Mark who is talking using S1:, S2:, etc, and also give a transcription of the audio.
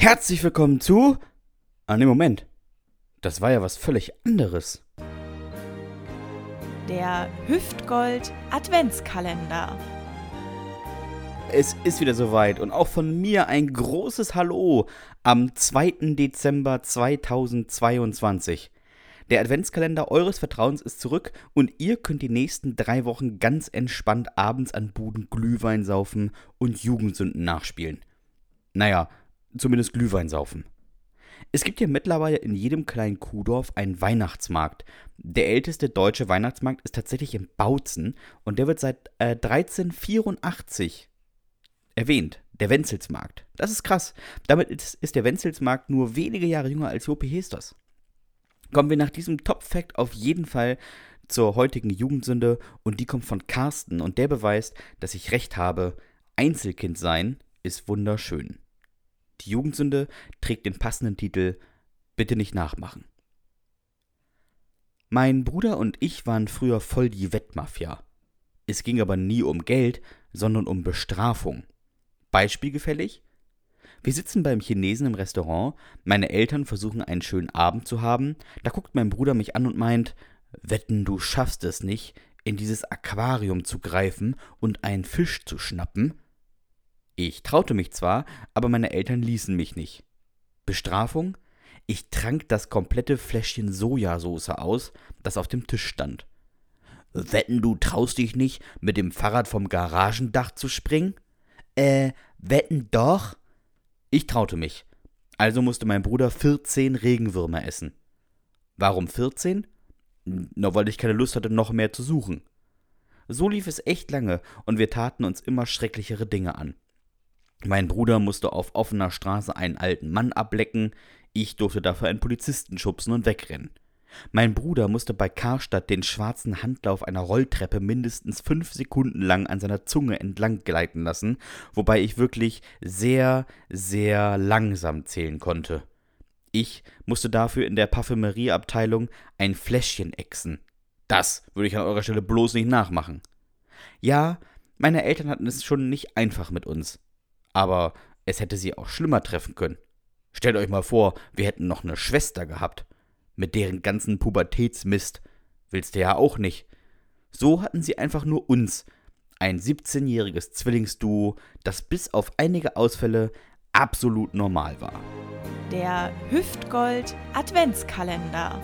S1: Herzlich willkommen zu. Ah, ne, Moment. Das war ja was völlig anderes.
S2: Der Hüftgold Adventskalender.
S1: Es ist wieder soweit und auch von mir ein großes Hallo am 2. Dezember 2022. Der Adventskalender eures Vertrauens ist zurück und ihr könnt die nächsten drei Wochen ganz entspannt abends an Buden Glühwein saufen und Jugendsünden nachspielen. Naja, zumindest Glühwein saufen. Es gibt ja mittlerweile in jedem kleinen Kuhdorf einen Weihnachtsmarkt. Der älteste deutsche Weihnachtsmarkt ist tatsächlich in Bautzen und der wird seit äh, 1384 erwähnt. Der Wenzelsmarkt. Das ist krass. Damit ist, ist der Wenzelsmarkt nur wenige Jahre jünger als Jopi Hestos. Kommen wir nach diesem Top-Fact auf jeden Fall zur heutigen Jugendsünde und die kommt von Carsten und der beweist, dass ich recht habe. Einzelkind sein ist wunderschön. Die Jugendsünde trägt den passenden Titel Bitte nicht nachmachen. Mein Bruder und ich waren früher voll die Wettmafia. Es ging aber nie um Geld, sondern um Bestrafung. Beispielgefällig? Wir sitzen beim Chinesen im Restaurant, meine Eltern versuchen einen schönen Abend zu haben, da guckt mein Bruder mich an und meint, wetten, du schaffst es nicht, in dieses Aquarium zu greifen und einen Fisch zu schnappen? Ich traute mich zwar, aber meine Eltern ließen mich nicht. Bestrafung? Ich trank das komplette Fläschchen Sojasauce aus, das auf dem Tisch stand. Wetten, du traust dich nicht, mit dem Fahrrad vom Garagendach zu springen? Äh, wetten doch? Ich traute mich. Also musste mein Bruder 14 Regenwürmer essen. Warum 14? Na, weil ich keine Lust hatte, noch mehr zu suchen. So lief es echt lange und wir taten uns immer schrecklichere Dinge an. Mein Bruder musste auf offener Straße einen alten Mann ablecken, ich durfte dafür einen Polizisten schubsen und wegrennen. Mein Bruder musste bei Karstadt den schwarzen Handlauf einer Rolltreppe mindestens fünf Sekunden lang an seiner Zunge entlang gleiten lassen, wobei ich wirklich sehr, sehr langsam zählen konnte. Ich musste dafür in der Parfümerieabteilung ein Fläschchen exen. Das würde ich an eurer Stelle bloß nicht nachmachen. Ja, meine Eltern hatten es schon nicht einfach mit uns. Aber es hätte sie auch schlimmer treffen können. Stellt euch mal vor, wir hätten noch eine Schwester gehabt. Mit deren ganzen Pubertätsmist. Willst du ja auch nicht. So hatten sie einfach nur uns. Ein 17-jähriges Zwillingsduo, das bis auf einige Ausfälle absolut normal war.
S2: Der Hüftgold Adventskalender.